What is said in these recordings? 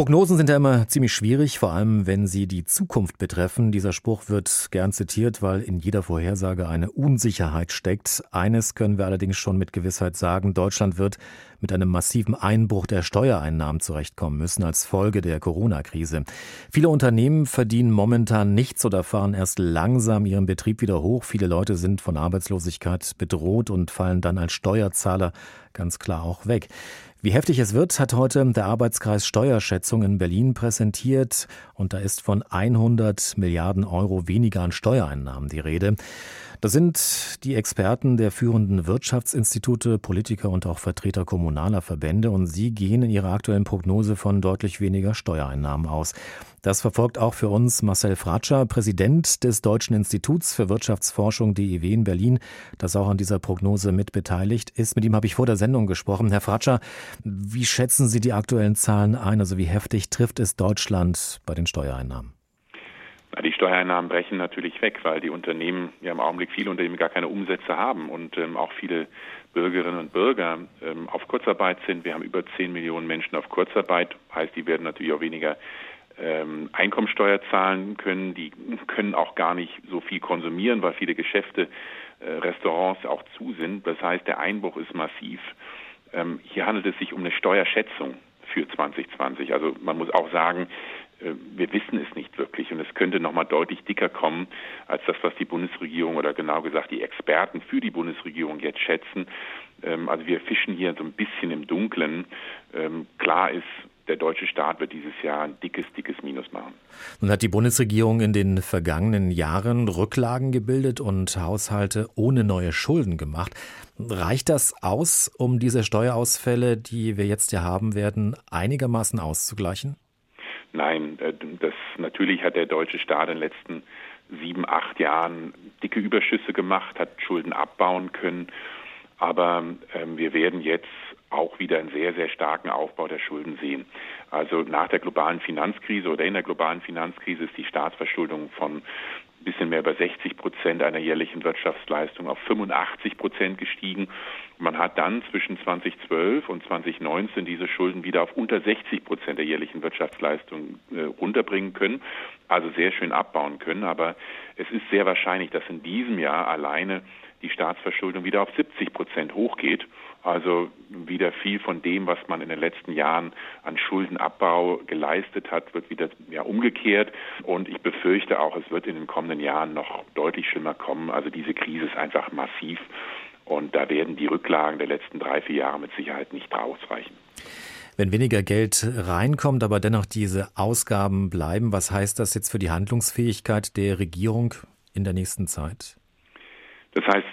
Prognosen sind ja immer ziemlich schwierig, vor allem wenn sie die Zukunft betreffen. Dieser Spruch wird gern zitiert, weil in jeder Vorhersage eine Unsicherheit steckt. Eines können wir allerdings schon mit Gewissheit sagen, Deutschland wird mit einem massiven Einbruch der Steuereinnahmen zurechtkommen müssen als Folge der Corona-Krise. Viele Unternehmen verdienen momentan nichts oder fahren erst langsam ihren Betrieb wieder hoch. Viele Leute sind von Arbeitslosigkeit bedroht und fallen dann als Steuerzahler ganz klar auch weg. Wie heftig es wird, hat heute der Arbeitskreis Steuerschätzung in Berlin präsentiert und da ist von 100 Milliarden Euro weniger an Steuereinnahmen die Rede. Das sind die Experten der führenden Wirtschaftsinstitute, Politiker und auch Vertreter kommunaler Verbände und sie gehen in ihrer aktuellen Prognose von deutlich weniger Steuereinnahmen aus. Das verfolgt auch für uns Marcel Fratscher, Präsident des Deutschen Instituts für Wirtschaftsforschung DIW in Berlin, das auch an dieser Prognose mit beteiligt ist. Mit ihm habe ich vor der Sendung gesprochen. Herr Fratscher, wie schätzen Sie die aktuellen Zahlen ein? Also wie heftig trifft es Deutschland bei den Steuereinnahmen? Die Steuereinnahmen brechen natürlich weg, weil die Unternehmen ja im Augenblick viele Unternehmen gar keine Umsätze haben und ähm, auch viele Bürgerinnen und Bürger ähm, auf Kurzarbeit sind. Wir haben über 10 Millionen Menschen auf Kurzarbeit, heißt, die werden natürlich auch weniger ähm, Einkommensteuer zahlen können. Die können auch gar nicht so viel konsumieren, weil viele Geschäfte, äh, Restaurants auch zu sind. Das heißt, der Einbruch ist massiv. Ähm, hier handelt es sich um eine Steuerschätzung für 2020. Also man muss auch sagen, wir wissen es nicht wirklich und es könnte noch mal deutlich dicker kommen als das, was die Bundesregierung oder genau gesagt die Experten für die Bundesregierung jetzt schätzen. Ähm, also wir fischen hier so ein bisschen im Dunkeln. Ähm, klar ist, der deutsche Staat wird dieses Jahr ein dickes, dickes Minus machen. Nun hat die Bundesregierung in den vergangenen Jahren Rücklagen gebildet und Haushalte ohne neue Schulden gemacht. Reicht das aus, um diese Steuerausfälle, die wir jetzt ja haben werden, einigermaßen auszugleichen? Nein, äh, das natürlich hat der deutsche Staat in den letzten sieben, acht Jahren dicke Überschüsse gemacht, hat Schulden abbauen können. Aber ähm, wir werden jetzt auch wieder einen sehr, sehr starken Aufbau der Schulden sehen. Also nach der globalen Finanzkrise oder in der globalen Finanzkrise ist die Staatsverschuldung von ein bisschen mehr über 60 Prozent einer jährlichen Wirtschaftsleistung auf 85 Prozent gestiegen. Man hat dann zwischen 2012 und 2019 diese Schulden wieder auf unter 60 Prozent der jährlichen Wirtschaftsleistung äh, runterbringen können, also sehr schön abbauen können. Aber es ist sehr wahrscheinlich, dass in diesem Jahr alleine die Staatsverschuldung wieder auf 70 Prozent hochgeht. Also wieder viel von dem, was man in den letzten Jahren an Schuldenabbau geleistet hat, wird wieder ja, umgekehrt. Und ich befürchte auch, es wird in den kommenden Jahren noch deutlich schlimmer kommen. Also diese Krise ist einfach massiv. Und da werden die Rücklagen der letzten drei, vier Jahre mit Sicherheit nicht ausreichen. Wenn weniger Geld reinkommt, aber dennoch diese Ausgaben bleiben, was heißt das jetzt für die Handlungsfähigkeit der Regierung in der nächsten Zeit? Das heißt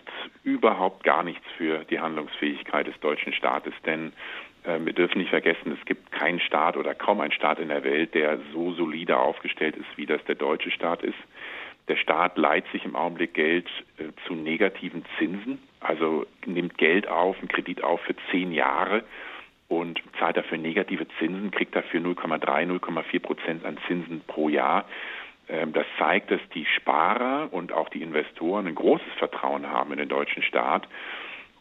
überhaupt gar nichts für die Handlungsfähigkeit des deutschen Staates, denn äh, wir dürfen nicht vergessen, es gibt keinen Staat oder kaum einen Staat in der Welt, der so solide aufgestellt ist, wie das der deutsche Staat ist. Der Staat leiht sich im Augenblick Geld äh, zu negativen Zinsen, also nimmt Geld auf, einen Kredit auf für zehn Jahre und zahlt dafür negative Zinsen, kriegt dafür 0,3, 0,4 Prozent an Zinsen pro Jahr. Ähm, das zeigt, dass die Sparer und auch die Investoren ein großes Vertrauen haben in den deutschen Staat.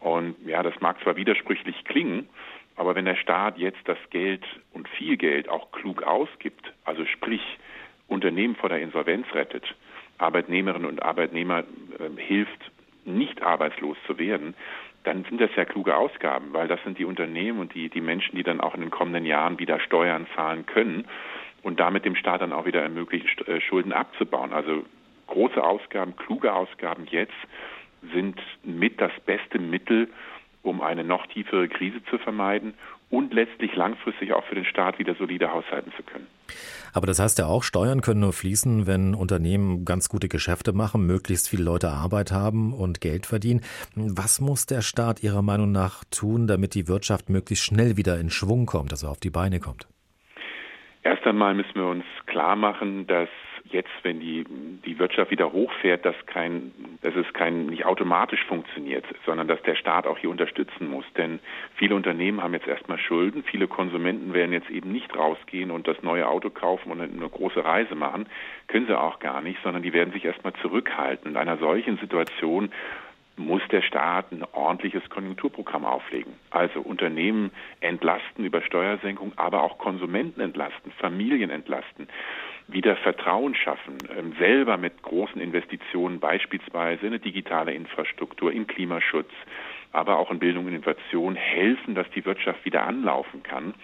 Und ja, das mag zwar widersprüchlich klingen, aber wenn der Staat jetzt das Geld und viel Geld auch klug ausgibt, also sprich Unternehmen vor der Insolvenz rettet, Arbeitnehmerinnen und Arbeitnehmer äh, hilft, nicht arbeitslos zu werden, dann sind das ja kluge Ausgaben, weil das sind die Unternehmen und die, die Menschen, die dann auch in den kommenden Jahren wieder Steuern zahlen können und damit dem Staat dann auch wieder ermöglichen, äh, Schulden abzubauen. Also große Ausgaben, kluge Ausgaben jetzt sind mit das beste Mittel, um eine noch tiefere Krise zu vermeiden und letztlich langfristig auch für den Staat wieder solide haushalten zu können. Aber das heißt ja auch, Steuern können nur fließen, wenn Unternehmen ganz gute Geschäfte machen, möglichst viele Leute Arbeit haben und Geld verdienen. Was muss der Staat Ihrer Meinung nach tun, damit die Wirtschaft möglichst schnell wieder in Schwung kommt, also auf die Beine kommt? Erst einmal müssen wir uns klar machen, dass jetzt, wenn die, die Wirtschaft wieder hochfährt, dass kein, dass es kein, nicht automatisch funktioniert, sondern dass der Staat auch hier unterstützen muss. Denn viele Unternehmen haben jetzt erstmal Schulden. Viele Konsumenten werden jetzt eben nicht rausgehen und das neue Auto kaufen und eine große Reise machen. Können sie auch gar nicht, sondern die werden sich erstmal zurückhalten. In einer solchen Situation muss der Staat ein ordentliches Konjunkturprogramm auflegen. Also Unternehmen entlasten über Steuersenkung, aber auch Konsumenten entlasten, Familien entlasten, wieder Vertrauen schaffen, ähm, selber mit großen Investitionen beispielsweise in eine digitale Infrastruktur, in Klimaschutz, aber auch in Bildung und Innovation helfen, dass die Wirtschaft wieder anlaufen kann.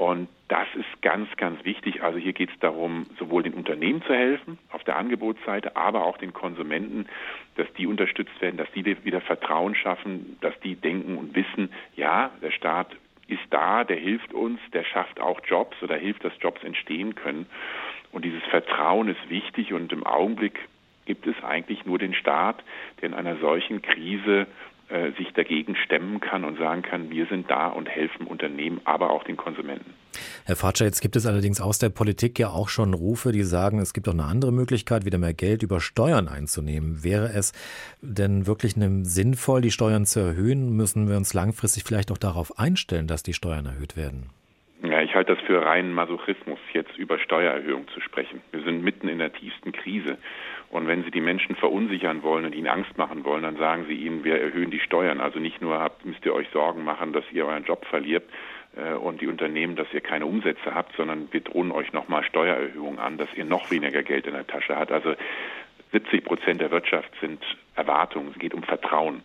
Und das ist ganz, ganz wichtig. Also hier geht es darum, sowohl den Unternehmen zu helfen auf der Angebotsseite, aber auch den Konsumenten, dass die unterstützt werden, dass die wieder Vertrauen schaffen, dass die denken und wissen, ja, der Staat ist da, der hilft uns, der schafft auch Jobs oder hilft, dass Jobs entstehen können. Und dieses Vertrauen ist wichtig und im Augenblick gibt es eigentlich nur den Staat, der in einer solchen Krise äh, sich dagegen stemmen kann und sagen kann, wir sind da und helfen Unternehmen, aber auch den Konsumenten. Herr Fatscher, jetzt gibt es allerdings aus der Politik ja auch schon Rufe, die sagen, es gibt auch eine andere Möglichkeit, wieder mehr Geld über Steuern einzunehmen. Wäre es denn wirklich sinnvoll, die Steuern zu erhöhen? Müssen wir uns langfristig vielleicht auch darauf einstellen, dass die Steuern erhöht werden? Ich halte das für reinen Masochismus, jetzt über Steuererhöhung zu sprechen. Wir sind mitten in der tiefsten Krise. Und wenn Sie die Menschen verunsichern wollen und ihnen Angst machen wollen, dann sagen Sie ihnen, wir erhöhen die Steuern. Also nicht nur habt, müsst ihr euch Sorgen machen, dass ihr euren Job verliert äh, und die Unternehmen, dass ihr keine Umsätze habt, sondern wir drohen euch nochmal Steuererhöhungen an, dass ihr noch weniger Geld in der Tasche habt. Also 70 Prozent der Wirtschaft sind Erwartungen. Es geht um Vertrauen.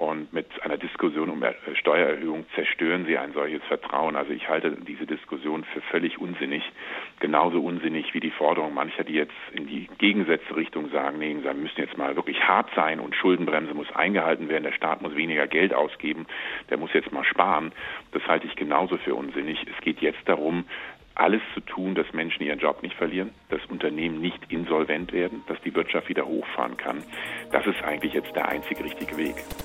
Und mit einer Diskussion um Steuererhöhung zerstören sie ein solches Vertrauen. Also ich halte diese Diskussion für völlig unsinnig. Genauso unsinnig wie die Forderung mancher, die jetzt in die gegensätzliche Richtung sagen, nee, wir müssen jetzt mal wirklich hart sein und Schuldenbremse muss eingehalten werden, der Staat muss weniger Geld ausgeben, der muss jetzt mal sparen. Das halte ich genauso für unsinnig. Es geht jetzt darum, alles zu tun, dass Menschen ihren Job nicht verlieren, dass Unternehmen nicht insolvent werden, dass die Wirtschaft wieder hochfahren kann. Das ist eigentlich jetzt der einzige richtige Weg.